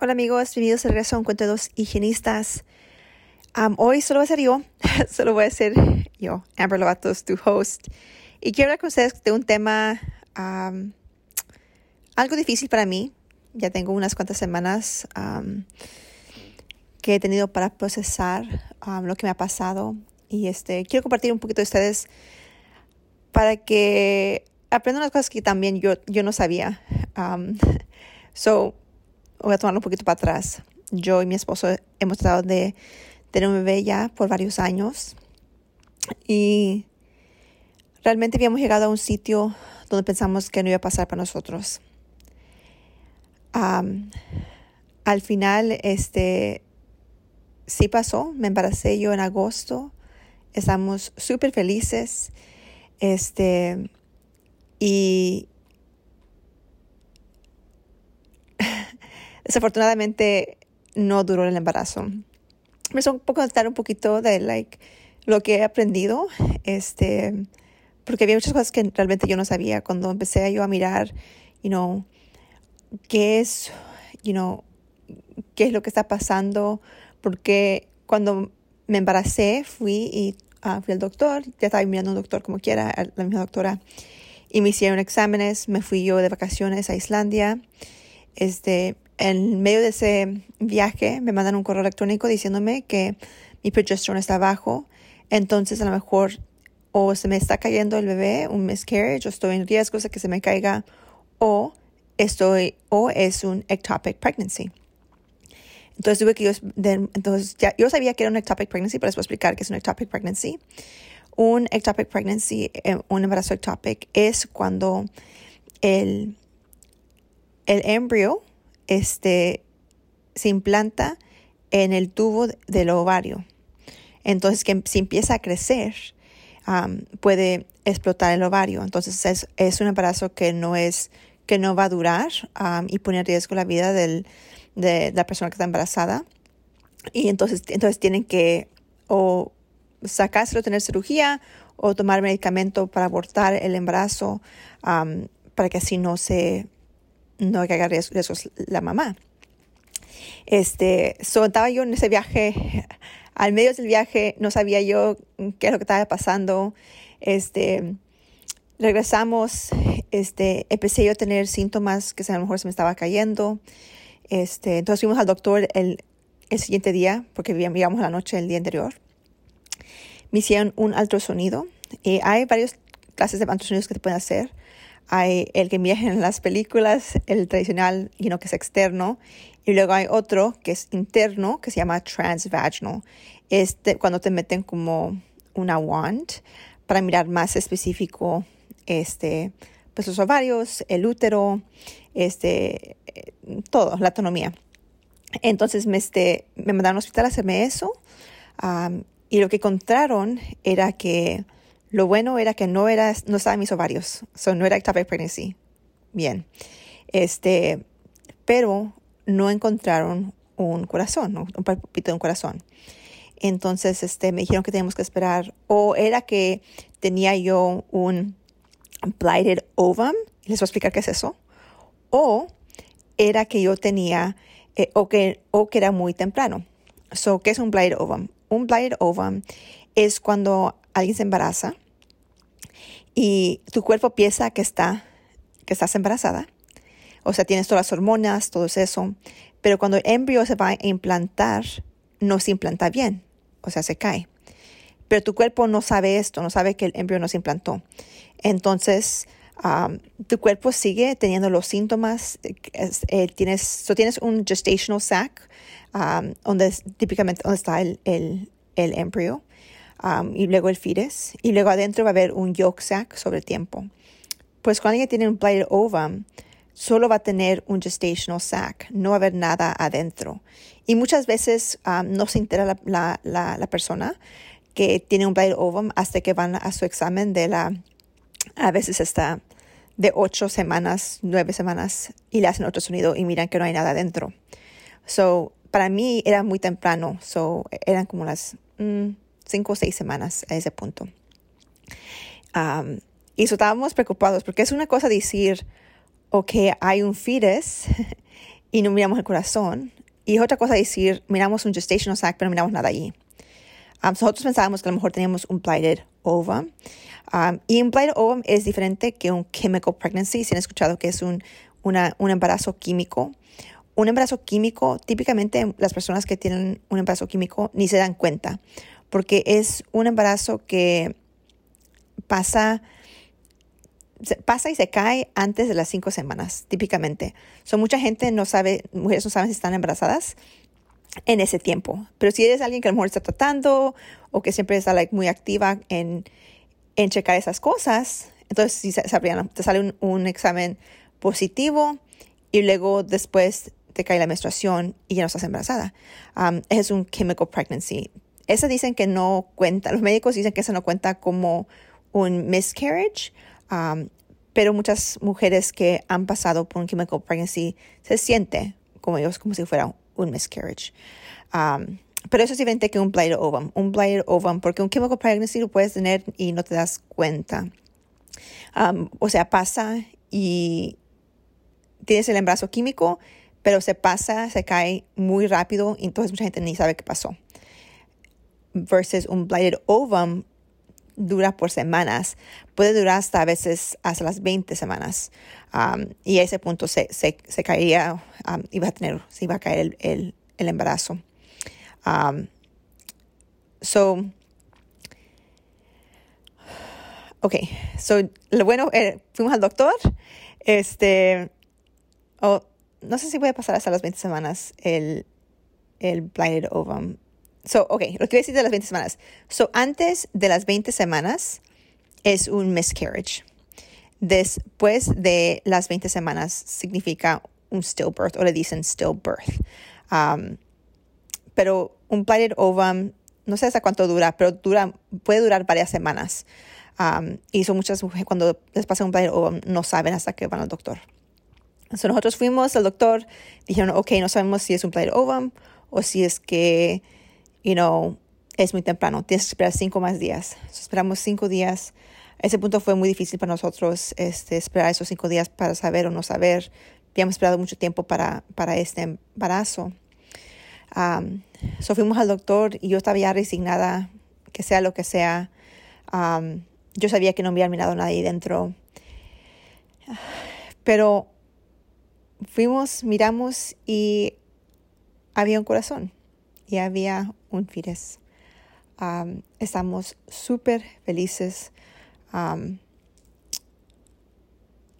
Hola amigos, bienvenidos de regreso a un cuento de dos higienistas. hoy solo voy a ser yo, solo voy a ser yo, Amber Lovatos, tu host. Y quiero hablar con ustedes de un tema algo difícil para mí. Ya tengo unas cuantas semanas que he tenido para procesar lo que me ha pasado. Y este, quiero compartir un poquito de ustedes para que aprendan unas cosas que también yo, yo no sabía. So, voy a tomarlo un poquito para atrás. Yo y mi esposo hemos tratado de tener un bebé ya por varios años. Y realmente habíamos llegado a un sitio donde pensamos que no iba a pasar para nosotros. Al final, este, sí pasó, me embaracé yo en agosto, estamos súper felices, este, y desafortunadamente no duró el embarazo. Me un poco contar un poquito de like, lo que he aprendido, este, porque había muchas cosas que realmente yo no sabía cuando empecé yo a mirar, you know, qué es, you know, qué es lo que está pasando porque cuando me embaracé fui y uh, fui al doctor, ya estaba mirando un doctor como quiera, la misma doctora, y me hicieron exámenes, me fui yo de vacaciones a Islandia. Este, en medio de ese viaje me mandan un correo electrónico diciéndome que mi progesterona está bajo, entonces a lo mejor o se me está cayendo el bebé, un miscarriage, o estoy en riesgo de que se me caiga, o estoy, o es un ectopic pregnancy. Entonces tuve que yo, entonces ya, yo sabía que era un ectopic pregnancy, pero les voy a explicar qué es un ectopic pregnancy. Un ectopic pregnancy, eh, un embarazo ectopic, es cuando el, el embrión este, se implanta en el tubo del ovario. Entonces, que si empieza a crecer, puede explotar el ovario. Entonces, es, es, un embarazo que no es que no va a durar y pone en riesgo la vida del, de, la persona que está embarazada. Y entonces, entonces tienen que o sacárselo, tener cirugía o tomar medicamento para abortar el embarazo para que así no se no caiga riesgos la mamá. Este, so, estaba yo en ese viaje, al medio del viaje no sabía yo qué es lo que estaba pasando. Este, regresamos, este, empecé yo a tener síntomas que a lo mejor se me estaba cayendo. Este, entonces fuimos al doctor el, el siguiente día, porque vivíamos la noche del día anterior. Me hicieron un ultrasonido. Y hay varias clases de ultrasonidos que te pueden hacer. Hay el que viaja en las películas, el tradicional, you know, que es externo. Y luego hay otro que es interno, que se llama transvaginal. Este, cuando te meten como una wand para mirar más específico este, pues los ovarios, el útero, este, todo, la autonomía. Entonces me, este, me mandaron al hospital a hacerme eso y lo que encontraron era que lo bueno era que no era, no estaban mis ovarios, so, no era ectopic pregnancy. Bien. Este, pero no encontraron un corazón, un palpito de un corazón. Entonces, este, me dijeron que teníamos que esperar, o era que tenía yo un blighted ovum, les voy a explicar qué es eso, o era que yo tenía, eh, o, que, o que era muy temprano. So, ¿Qué es un blighted ovum? Un blighted ovum es cuando alguien se embaraza y tu cuerpo piensa que, está, que estás embarazada. O sea, tienes todas las hormonas, todo eso. Pero cuando el embrión se va a implantar, no se implanta bien. O sea, se cae. Pero tu cuerpo no sabe esto, no sabe que el embrión no se implantó. Entonces, tu cuerpo sigue teniendo los síntomas. Eh, tienes, tienes un gestational sac, donde típicamente donde está el, el, el embryo, y luego el fetus, y luego adentro va a haber un yolk sac sobre tiempo. Pues cuando alguien tiene un blighted ovum, solo va a tener un gestational sac, no va a haber nada adentro. Y muchas veces um, no se entera la, la, la, persona que tiene un blighted ovum hasta que van a su examen de la, a veces está de ocho semanas, nueve semanas, y le hacen otro sonido y miran que no hay nada adentro. So, para mí era muy temprano, so, eran como las mm, cinco o seis semanas a ese punto. Um, y eso estábamos preocupados porque es una cosa decir, ok, hay un fetus y no miramos el corazón. Y es otra cosa decir, miramos un gestational sac, pero no miramos nada allí. Um, nosotros pensábamos que a lo mejor teníamos un blighted ovum. Um, y un blighted ovum es diferente que un chemical pregnancy. Si han escuchado que es un, una, un embarazo químico. Un embarazo químico, típicamente las personas que tienen un embarazo químico ni se dan cuenta, porque es un embarazo que pasa pasa y se cae antes de las cinco semanas, típicamente. So, mucha gente no sabe, mujeres no saben si están embarazadas en ese tiempo. Pero si eres alguien que a lo mejor está tratando o que siempre está like, muy activa en, en checar esas cosas, entonces si te sale un, un, examen positivo y luego después te cae la menstruación y ya no estás embarazada. Um, es un chemical pregnancy. Esa dicen que no cuenta, los médicos dicen que eso no cuenta como un miscarriage, Um, pero muchas mujeres que han pasado por un chemical pregnancy se siente como ellos, como si fuera un miscarriage. Um, pero eso es diferente que un blighted ovum. Un blighted ovum, porque un chemical pregnancy lo puedes tener y no te das cuenta. Um, o sea, pasa y tienes el embarazo químico, pero se pasa, se cae muy rápido y entonces mucha gente ni sabe qué pasó. Versus un blighted ovum, dura por semanas, puede durar hasta a veces hasta las 20 semanas. Um, y a ese punto se, se, se caería, um, iba a tener, se iba a caer el, el, el embarazo. Um, so, ok, so, lo bueno, eh, fuimos al doctor, este, no sé si puede pasar hasta las 20 semanas el, el blinded ovum So, ok, lo que voy a decir de las 20 semanas. So, antes de las 20 semanas es un miscarriage. Después de las 20 semanas significa un stillbirth o le dicen stillbirth. Um, pero un blighted ovum, no sé hasta cuánto dura, pero dura, puede durar varias semanas. Um, y son muchas mujeres cuando les pasa un blighted ovum no saben hasta que van al doctor. So, nosotros fuimos al doctor, dijeron, ok, no sabemos si es un blighted ovum o si es que you know, es muy temprano, tienes que esperar cinco más días. esperamos cinco días. Ese punto fue muy difícil para nosotros, este, esperar esos cinco días para saber o no saber. Habíamos esperado mucho tiempo para, para este embarazo. Um, so fuimos al doctor y yo estaba ya resignada, que sea lo que sea. Um, yo sabía que no había mirado nadie dentro. Pero fuimos, miramos y había un corazón y había un fetus. estamos súper felices.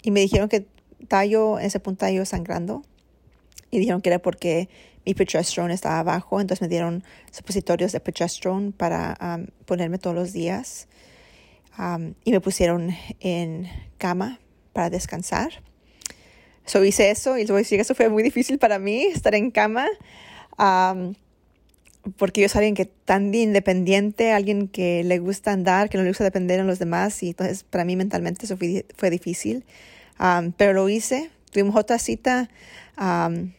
y me dijeron que tallo, ese punto tallo sangrando. Y dijeron que era porque mi progesterone estaba bajo. Entonces me dieron supositorios de progesterone para ponerme todos los días. y me pusieron en cama para descansar. So hice eso y les voy a decir que eso fue muy difícil para mí, estar en cama porque yo soy alguien que tan independiente, alguien que le gusta andar, que no le gusta depender de los demás, y entonces para mí mentalmente eso fue, fue difícil. Um, pero lo hice, tuvimos otra cita um,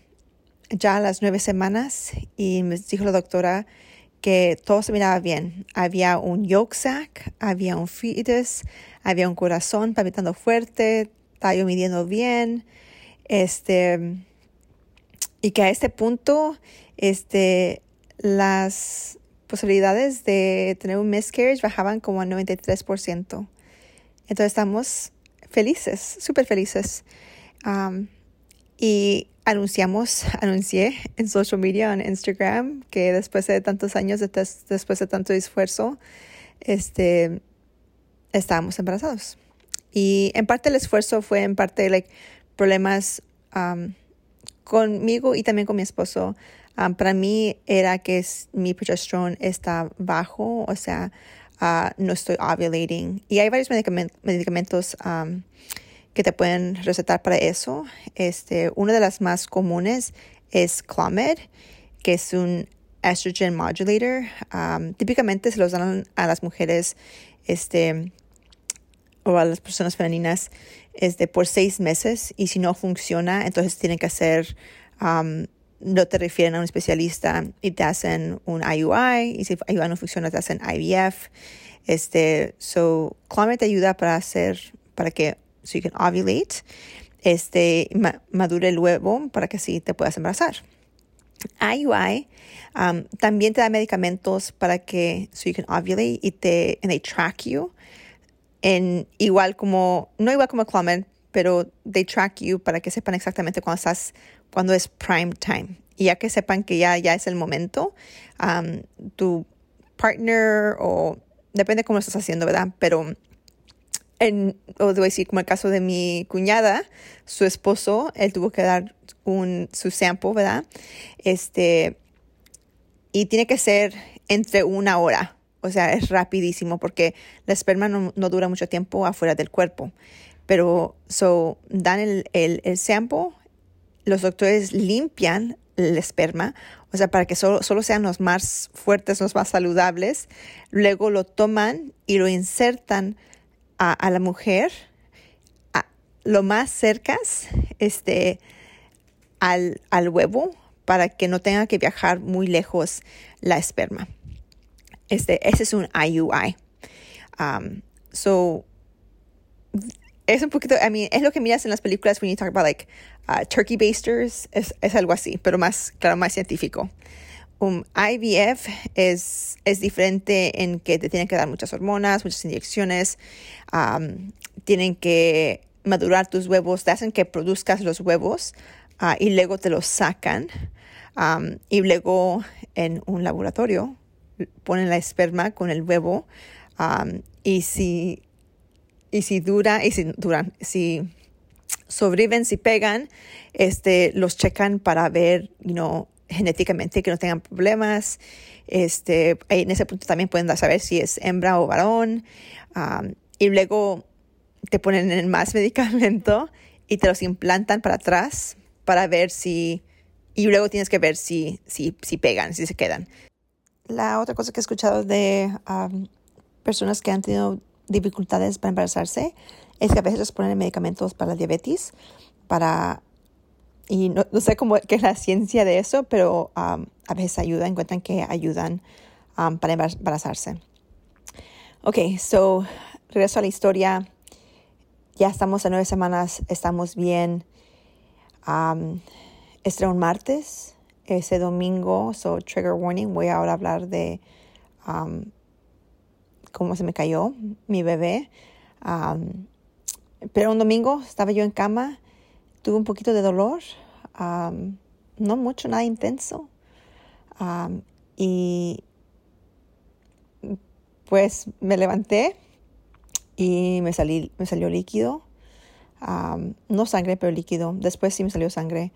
ya a las nueve semanas y me dijo la doctora que todo se miraba bien. Había un yolk sac, había un fetus, había un corazón palpitando fuerte, estaba yo midiendo bien, este, y que a este punto, este, las posibilidades de tener un miscarriage bajaban como al 93%. Entonces estamos felices, súper felices. Y anunciamos, anuncié en social media, en Instagram, que después de tantos años, después de tanto esfuerzo, este, estábamos embarazados. Y en parte el esfuerzo fue en parte like, problemas conmigo y también con mi esposo Um, para mí era que mi progesterone está bajo, o sea, uh, no estoy ovulating. Y hay varios medicamentos um, que te pueden recetar para eso. Este, una de las más comunes es Clomid, que es un estrogen modulator. Um, típicamente se los dan a las mujeres este, o a las personas femeninas este, por seis meses y si no funciona, entonces tienen que hacer, um, no te refieren a un especialista y te hacen un IUI y si IUI no funciona te hacen IVF. Este, so, Clomid te ayuda para hacer, para que, so you can ovulate, este, madure el huevo para que así te puedas embarazar. IUI um, también te da medicamentos para que so you can ovulate y te and they track you en igual como no igual como Clomid, pero they track you para que sepan exactamente cuando estás cuando es prime time y ya que sepan que ya ya es el momento tu partner o depende cómo lo estás haciendo verdad pero en, o debo decir, como el caso de mi cuñada, su esposo, él tuvo que dar un, su sample, ¿verdad? Este, y tiene que ser entre una hora. O sea, es rapidísimo porque la esperma no, dura mucho tiempo afuera del cuerpo. Pero, so, dan el, el, el sample, los doctores limpian el esperma, o sea, para que solo, solo sean los más fuertes, los más saludables. Luego lo toman y lo insertan a, a la mujer a, lo más cercas este, al, al huevo para que no tenga que viajar muy lejos la esperma. Este, ese es un IUI. Um, so, es un poquito, I mean, es lo que miras en las películas when you talk about like uh, turkey basters, es, es, algo así, pero más, claro, más científico. Un IVF es, es diferente en que te tienen que dar muchas hormonas, muchas inyecciones, um, tienen que madurar tus huevos, te hacen que produzcas los huevos uh, y luego te los sacan um, y luego en un laboratorio ponen la esperma con el huevo um, y si y si dura y si duran si sobreviven si pegan este los checan para ver you genéticamente que no tengan problemas este en ese punto también pueden saber si es hembra o varón y luego te ponen en más medicamento y te los implantan para atrás para ver si y luego tienes que ver si, si, si pegan, si se quedan. La otra cosa que he escuchado de personas que han tenido dificultades para embarazarse es que a veces les ponen medicamentos para la diabetes, para, y no, sé cómo qué es la ciencia de eso, pero a veces ayudan, encuentran que ayudan para embarazarse. Ok, so, regreso a la historia. Ya estamos a nueve semanas, estamos bien. Um, este un martes, ese domingo, so trigger warning, voy ahora a hablar de um, cómo se me cayó mi bebé. Pero un domingo estaba yo en cama, tuve un poquito de dolor, no mucho, nada intenso. y pues me levanté y me, salí, me salió líquido. no sangre, pero líquido. Después sí me salió sangre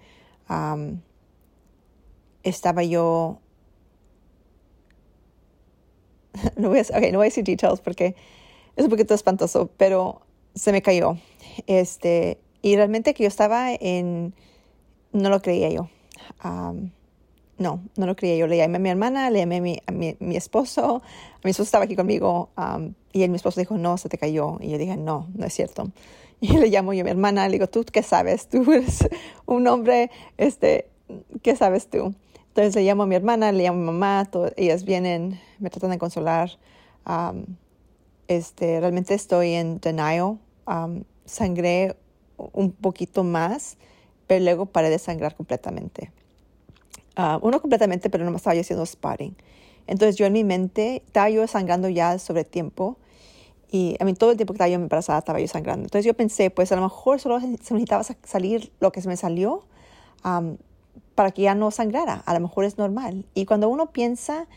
estaba yo... no, voy a, no voy a decir details porque es un poquito espantoso, pero se me cayó. Este, y realmente que yo estaba en... No lo creía yo. no, no lo creía yo. Le llamé a mi hermana, le llamé a mi, mi, esposo. Mi esposo estaba aquí conmigo y él, mi esposo dijo, no, se te cayó. Y yo dije, no, no es cierto. Y le llamo yo a mi hermana, le digo, ¿tú qué sabes? Tú eres un hombre, este, ¿qué sabes tú? Entonces le llamo a mi hermana, le llamo a mi mamá, ellas vienen, me tratan de consolar. este, realmente estoy en denial. sangré un poquito más, pero luego paré de sangrar completamente. Uh, uno completamente, pero no me estaba yo haciendo sparring. Entonces yo en mi mente estaba yo sangrando ya sobre tiempo y a mí todo el tiempo que estaba yo embarazada estaba yo sangrando. Entonces yo pensé, pues a lo mejor solo se necesitaba salir lo que se me salió para que ya no sangrara. A lo mejor es normal. Y cuando uno piensa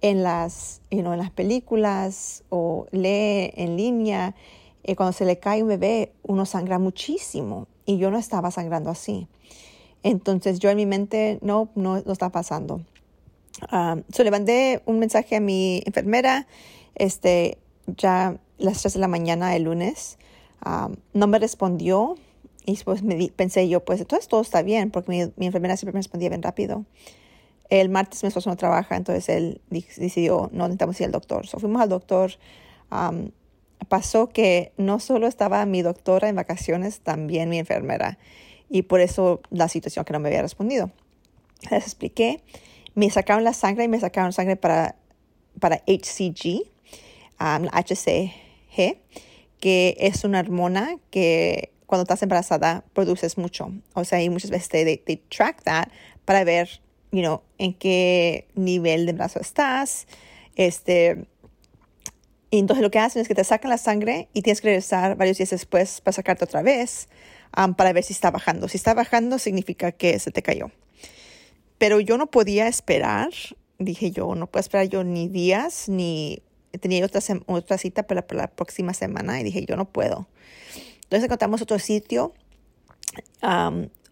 en las, you know, en las películas o lee en línea, eh, cuando se le cae un bebé, uno sangra muchísimo. Y yo no estaba sangrando así. Entonces yo en mi mente, no, no, no está pasando. Um, le mandé un mensaje a mi enfermera, este, ya las 3 de la mañana el lunes. no me respondió y pues me pensé yo, pues entonces todo está bien, porque mi, mi, enfermera siempre me respondía bien rápido. El martes mi esposo no trabaja, entonces él decidió, no necesitamos ir al doctor. So fuimos al doctor. pasó que no solo estaba mi doctora en vacaciones, también mi enfermera. Y por eso la situación que no me había respondido. Les expliqué. Me sacaron la sangre y me sacaron sangre para, para HCG, HCG, que es una hormona que cuando estás embarazada produces mucho. O sea, y muchas veces te, track that para ver, you know, en qué nivel de embarazo estás. Este, y entonces lo que hacen es que te sacan la sangre y tienes que regresar varios días después para sacarte otra vez um, para ver si está bajando. Si está bajando significa que se te cayó. Pero yo no podía esperar, dije yo, no puedo esperar yo ni días, ni tenía otra, otra cita para, para la próxima semana y dije yo no puedo. Entonces encontramos otro sitio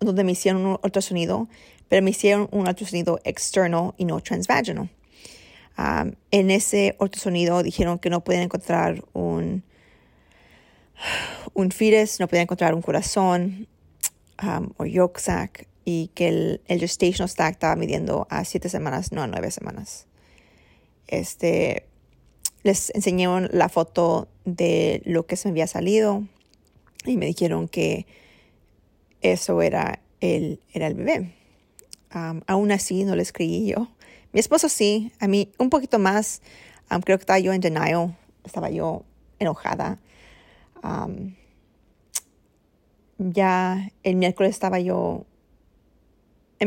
donde me hicieron un ultrasonido, pero me hicieron un ultrasonido externo y no transvaginal. en ese ultrasonido dijeron que no pueden encontrar un, un no podían encontrar un corazón o yolk sac y que el, el gestational stack estaba midiendo a siete semanas, no a nueve semanas. Este, les enseñé la foto de lo que se me había salido, y me dijeron que eso era el, era el bebé. aún así no les creí yo. Mi esposo sí, a mí un poquito más, creo que estaba yo en denial, estaba yo enojada. ya el miércoles estaba yo, I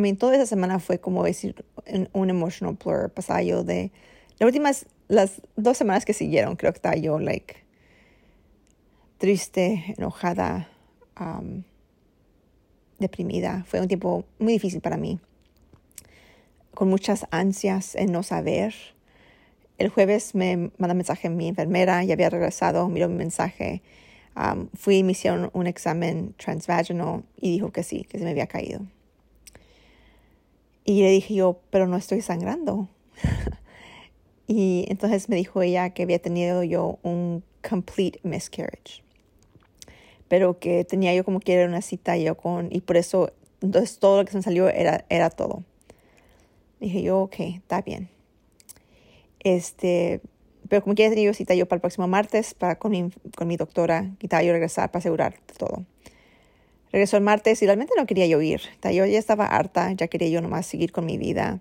mean, toda esa semana fue como decir un, emotional blur, pasaba yo de, las últimas, las dos semanas que siguieron, creo que estaba yo, like, triste, enojada, deprimida. Fue un tiempo muy difícil para mí, con muchas ansias en no saber. El jueves me mandó mensaje mi enfermera, ya había regresado, miró mi mensaje. fui y me hicieron un examen transvaginal y dijo que sí, que se me había caído. Y le dije yo, pero no estoy sangrando. y entonces me dijo ella que había tenido yo un complete miscarriage pero que tenía yo como que era una cita yo con, y por eso, entonces todo lo que se me salió era, era todo. Dije yo, ok, está bien. Este, pero como que tenía yo cita yo para el próximo martes para con mi, con mi doctora, y estaba yo regresar para asegurar todo. Regresó el martes y realmente no quería yo ir. Yo ya estaba harta, ya quería yo nomás seguir con mi vida.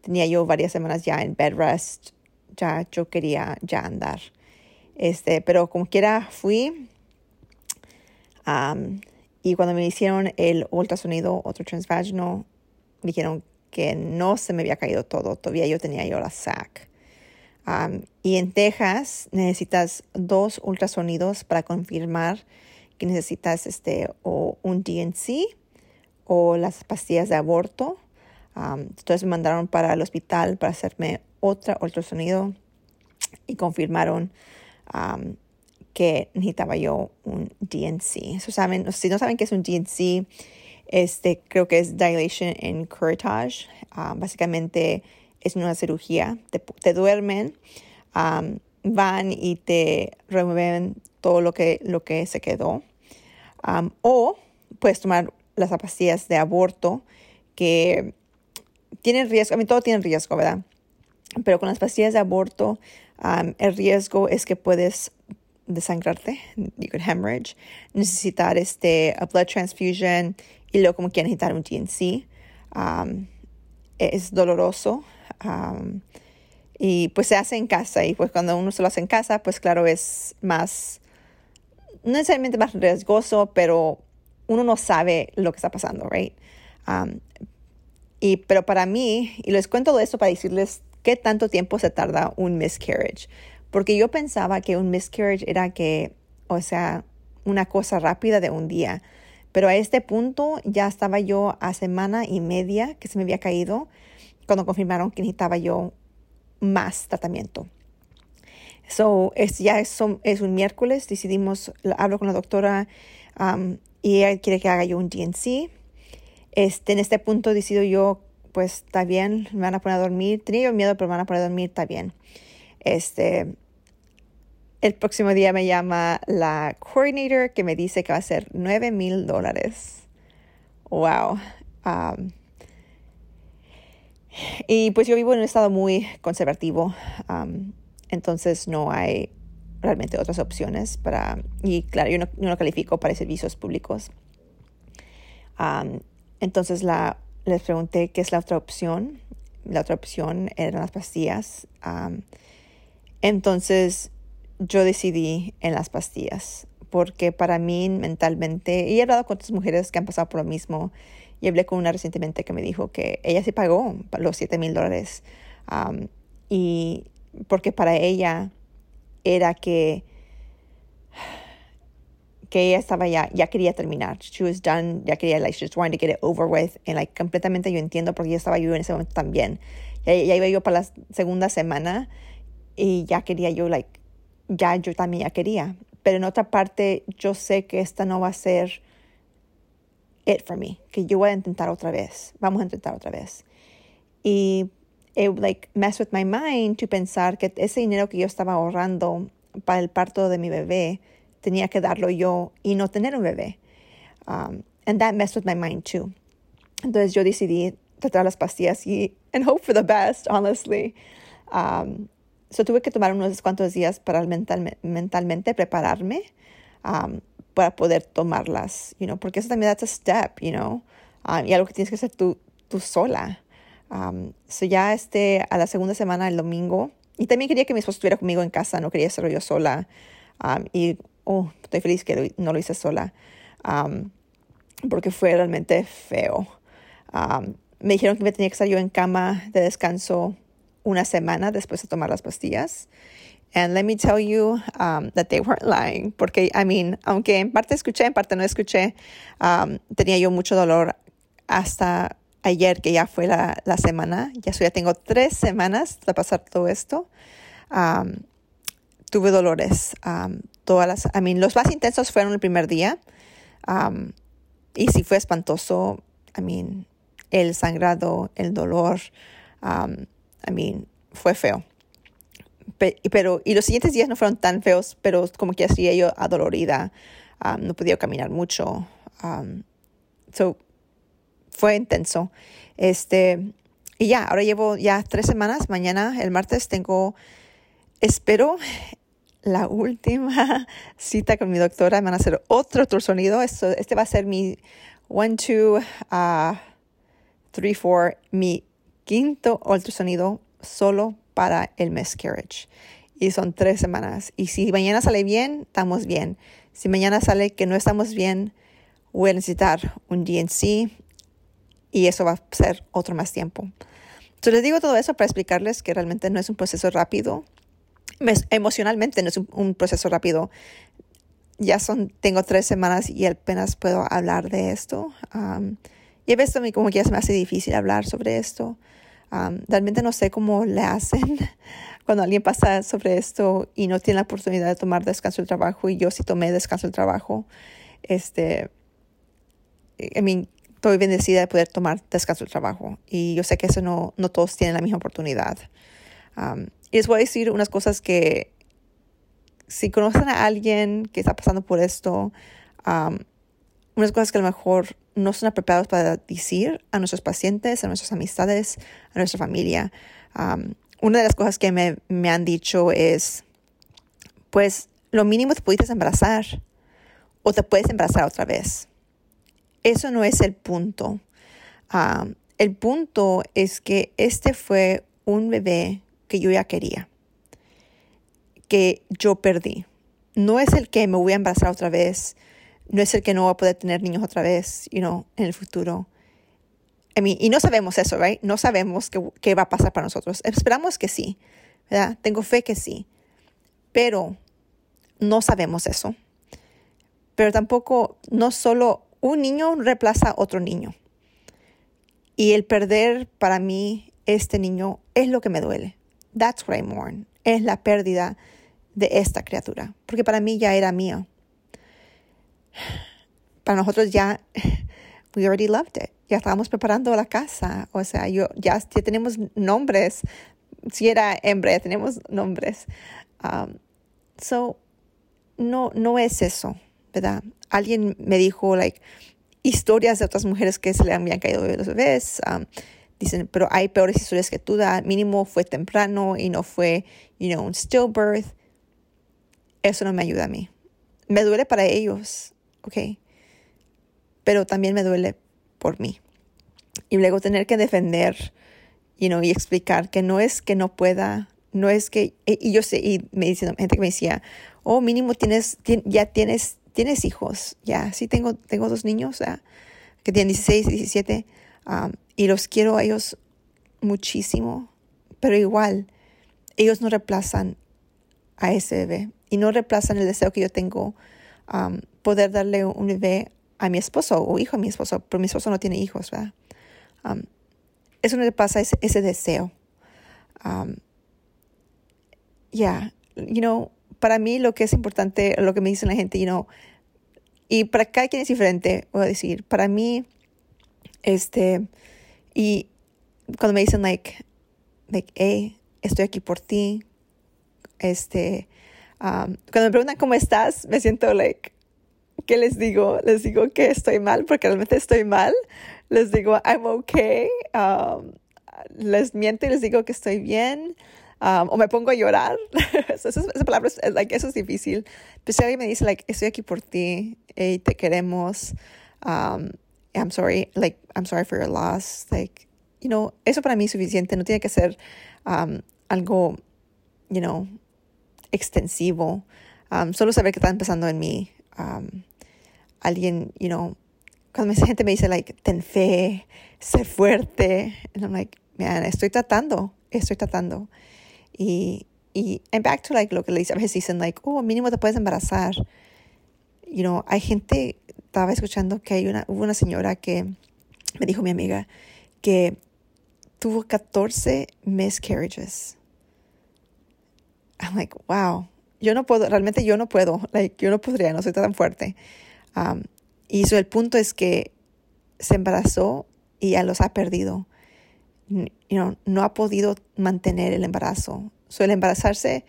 Tenía yo varias semanas ya en bed rest, ya yo quería ya andar. Este, pero como quiera fui, y cuando me hicieron el ultrasonido, otro transvaginal, dijeron que no se me había caído todo, todavía yo tenía yo la SAC. y en Texas necesitas dos ultrasonidos para confirmar que necesitas este, o un DNC o las pastillas de aborto. entonces me mandaron para el hospital para hacerme otro ultrasonido y confirmaron que necesitaba yo un DNC. Eso saben, si no saben qué es un DNC, este, creo que es Dilation and Curettage. Ah, básicamente es una cirugía. Te, duermen, van y te remueven todo lo que, lo que se quedó. o puedes tomar las pastillas de aborto que tienen riesgo, a mí todo tiene riesgo, ¿verdad? Pero con las pastillas de aborto, el riesgo es que puedes desangrarte, you could hemorrhage, necesitar este, a blood transfusion y luego como que necesitar un DNC. Um, es doloroso um, y pues se hace en casa y pues cuando uno se lo hace en casa, pues claro, es más, no necesariamente más riesgoso, pero uno no sabe lo que está pasando, right? Um, y, pero para mí, y les cuento esto para decirles qué tanto tiempo se tarda un miscarriage porque yo pensaba que un miscarriage era que, o sea, una cosa rápida de un día. Pero a este punto ya estaba yo a semana y media que se me había caído cuando confirmaron que necesitaba yo más tratamiento. So, es, ya es, es un miércoles, decidimos, hablo con la doctora um, y ella quiere que haga yo un DNC. Este, en este punto decido yo, pues está bien, me van a poner a dormir. Tenía yo miedo, pero me van a poner a dormir, está bien. Este, el próximo día me llama la coordinator que me dice que va a ser 9 mil dólares. Wow. Um, y pues yo vivo en un estado muy conservativo, um, entonces no hay realmente otras opciones para, y claro, yo no, califico para servicios públicos. Um, entonces la, les pregunté qué es la otra opción. La otra opción eran las pastillas. entonces yo decidí en las pastillas, porque para mí mentalmente, y he hablado con otras mujeres que han pasado por lo mismo, y hablé con una recientemente que me dijo que ella se pagó los 7 mil dólares, y porque para ella era que que ella estaba ya, ya quería terminar. She was done, ya quería, like, she just wanted to get it over with. And, like, completamente yo entiendo porque yo estaba yo en ese momento también. Ya, ya iba yo para la segunda semana y ya quería yo, like, ya yo también ya quería. Pero en otra parte, yo sé que esta no va a ser it for me, que yo voy a intentar otra vez. Vamos a intentar otra vez. Y it like mess with my mind to pensar que ese dinero que yo estaba ahorrando para el parto de mi bebé tenía que darlo yo y no tener un bebé. Um, and that messed with my mind too. Entonces yo decidí tratar las pastillas y and hope for the best, honestly. Um, So tuve que tomar unos cuantos días para mental, mentalmente prepararme um, para poder tomarlas, you know, porque eso también es un step, you know, um, y algo que tienes que hacer tú, tú sola. Um, so ya este, a la segunda semana, el domingo, y también quería que mi esposo estuviera conmigo en casa, no quería hacerlo yo sola. Y oh, estoy feliz que no lo hice sola, porque fue realmente feo. me dijeron que me tenía que estar yo en cama de descanso una semana después de tomar las pastillas. And let me tell you um, that they weren't lying, porque, I mean, aunque en parte escuché, en parte no escuché, um, tenía yo mucho dolor hasta ayer, que ya fue la, la semana. Ya, ya tengo tres semanas de pasar todo esto. Um, tuve dolores. Um, todas las, I mean, los más intensos fueron el primer día. Um, y sí fue espantoso. I mean, el sangrado, el dolor. Um, I mean, fue feo. pero, y los siguientes días no fueron tan feos, pero como que hacía yo adolorida. Um, no podía caminar mucho. Um, so, fue intenso. Este, y ya, ahora llevo ya tres semanas. Mañana, el martes, tengo, espero, la última cita con mi doctora. Me van a hacer otro ultrasonido. Este va a ser mi one, two, uh, three, four, mi quinto ultrasonido solo para el miscarriage. Y son tres semanas. Y si mañana sale bien, estamos bien. Si mañana sale que no estamos bien, voy a necesitar un DNC y eso va a ser otro más tiempo. Entonces les digo todo eso para explicarles que realmente no es un proceso rápido. Emocionalmente no es un, proceso rápido. Ya son, tengo tres semanas y apenas puedo hablar de esto. Y a veces como que ya se me hace difícil hablar sobre esto realmente no sé cómo le hacen cuando alguien pasa sobre esto y no tiene la oportunidad de tomar descanso del trabajo y yo sí tomé descanso del trabajo. Este, I mean, estoy bendecida de poder tomar descanso del trabajo y yo sé que eso no, no todos tienen la misma oportunidad. y les voy a decir unas cosas que si conocen a alguien que está pasando por esto, unas cosas que a lo mejor no son preparados para decir a nuestros pacientes, a nuestras amistades, a nuestra familia. Una de las cosas que me, me, han dicho es, pues lo mínimo te pudiste embarazar o te puedes embarazar otra vez. Eso no es el punto. Um, el punto es que este fue un bebé que yo ya quería, que yo perdí. No es el que me voy a embarazar otra vez no es el que no va a poder tener niños otra vez, you know, en el futuro. I mean, y no sabemos eso, right? No sabemos qué, qué va a pasar para nosotros. Esperamos que sí, ¿verdad? Tengo fe que sí. Pero no sabemos eso. Pero tampoco, no solo un niño reemplaza a otro niño. Y el perder para mí este niño es lo que me duele. That's what I mourn. Es la pérdida de esta criatura. Porque para mí ya era mío para nosotros ya, we already loved it. Ya estábamos preparando la casa. O sea, yo, ya, tenemos nombres. Si era hembra, ya tenemos nombres. Um, so, no, no es eso, ¿verdad? Alguien me dijo, like, historias de otras mujeres que se le habían caído los bebés. Um, dicen, pero hay peores historias que tú da. Mínimo fue temprano y no fue, you know, un stillbirth. Eso no me ayuda a mí. Me duele para ellos, ¿ok? Pero también me duele por mí. Y luego tener que defender, you know, y explicar que no es que no pueda, no es que, y yo sé, y me dicen, gente que me decía, oh, mínimo tienes, ya tienes, tienes hijos, ya, sí tengo, tengo dos niños, que tienen 16 y 17, um, y los quiero a ellos muchísimo, pero igual, ellos no reemplazan a ese bebé y no reemplazan el deseo que yo tengo um, poder darle un bebé a mi esposo o hijo a mi esposo, pero mi esposo no tiene hijos, ¿verdad? Um, eso no le pasa ese, ese deseo. Um, yeah, you know, para mí lo que es importante, lo que me dice la gente, you know, y para cada quien es diferente, voy a decir, para mí, este, y cuando me dicen, like, like, hey, estoy aquí por ti, este, um, cuando me preguntan cómo estás, me siento, like, ¿qué les digo? Les digo que estoy mal porque realmente estoy mal. Les digo, I'm okay. Um, les miento y les digo que estoy bien. Um, o me pongo a llorar. esa, esa, palabra es, like, eso es difícil. Pero si alguien me dice, like, estoy aquí por ti, hey, te queremos, um, I'm sorry, like, I'm sorry for your loss, like, you know, eso para mí es suficiente. No tiene que ser um, algo, you know, extensivo. Um, solo saber que está empezando en mí. Um, alguien, you know, cuando la gente me dice, like, ten fe, sé fuerte, and I'm like, man, estoy tratando, estoy tratando. Y, y and back to, like, lo que le a veces dicen, like, oh, mínimo te puedes embarazar. You know, hay gente, estaba escuchando que hay una, hubo una señora que, me dijo mi amiga, que tuvo 14 miscarriages. I'm like, wow. Yo no puedo, realmente yo no puedo, like, yo no podría, no soy tan fuerte. Um, y so el punto es que se embarazó y ya los ha perdido. You know, no ha podido mantener el embarazo. So embarazarse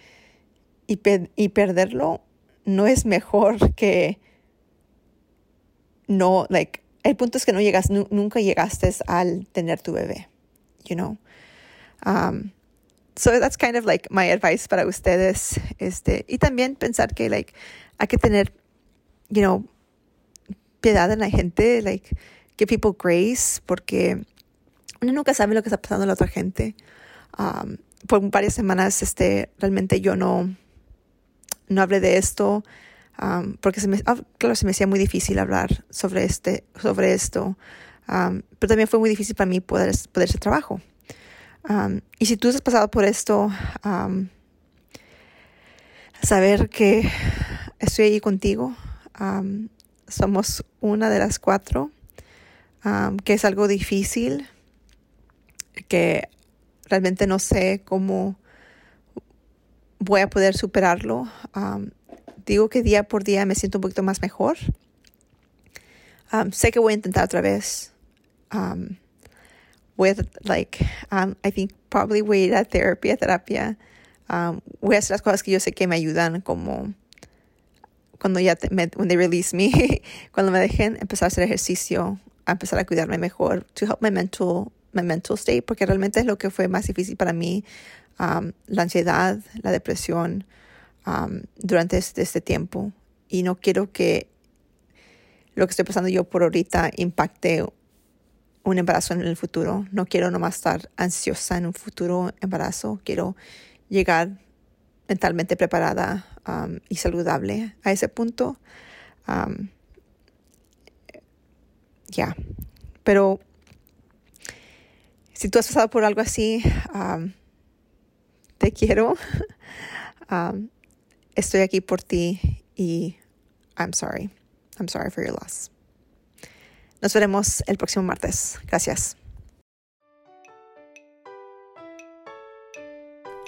y, y perderlo no es mejor que no, like, el punto es que no llegas, nunca llegaste al tener tu bebé, you know. Um, so that's kind of like my advice para ustedes. Este, y también pensar que, like, hay que tener, you know, piedad en la gente, like, give people grace, porque uno nunca sabe lo que está pasando en la otra gente. Um, por varias semanas, este, realmente yo no, no hablé de esto, um, porque se me, ah, claro, se me hacía muy difícil hablar sobre este, sobre esto. Um, pero también fue muy difícil para mí poder, poder hacer trabajo. Um, y si tú has pasado por esto, um, saber que estoy ahí contigo, um, somos una de las cuatro, que es algo difícil, que realmente no sé cómo voy a poder superarlo. digo que día por día me siento un poquito más mejor. sé que voy a intentar otra vez. with like um, I think probably voy a ir a terapia, terapia. Um, voy a hacer las cosas que yo sé que me ayudan como cuando ya te, me, when they release me, cuando me dejen empezar a hacer ejercicio, a empezar a cuidarme mejor, to help my mental, my mental state, porque realmente es lo que fue más difícil para mí, um, la ansiedad, la depresión um, durante este, este tiempo. Y no quiero que lo que estoy pasando yo por ahorita impacte un embarazo en el futuro. No quiero nomás estar ansiosa en un futuro embarazo. Quiero llegar mentalmente preparada um, y saludable a ese punto. Ya. Pero si tú has pasado por algo así, te quiero. estoy aquí por ti y I'm sorry. I'm sorry for your loss. Nos veremos el próximo martes. Gracias.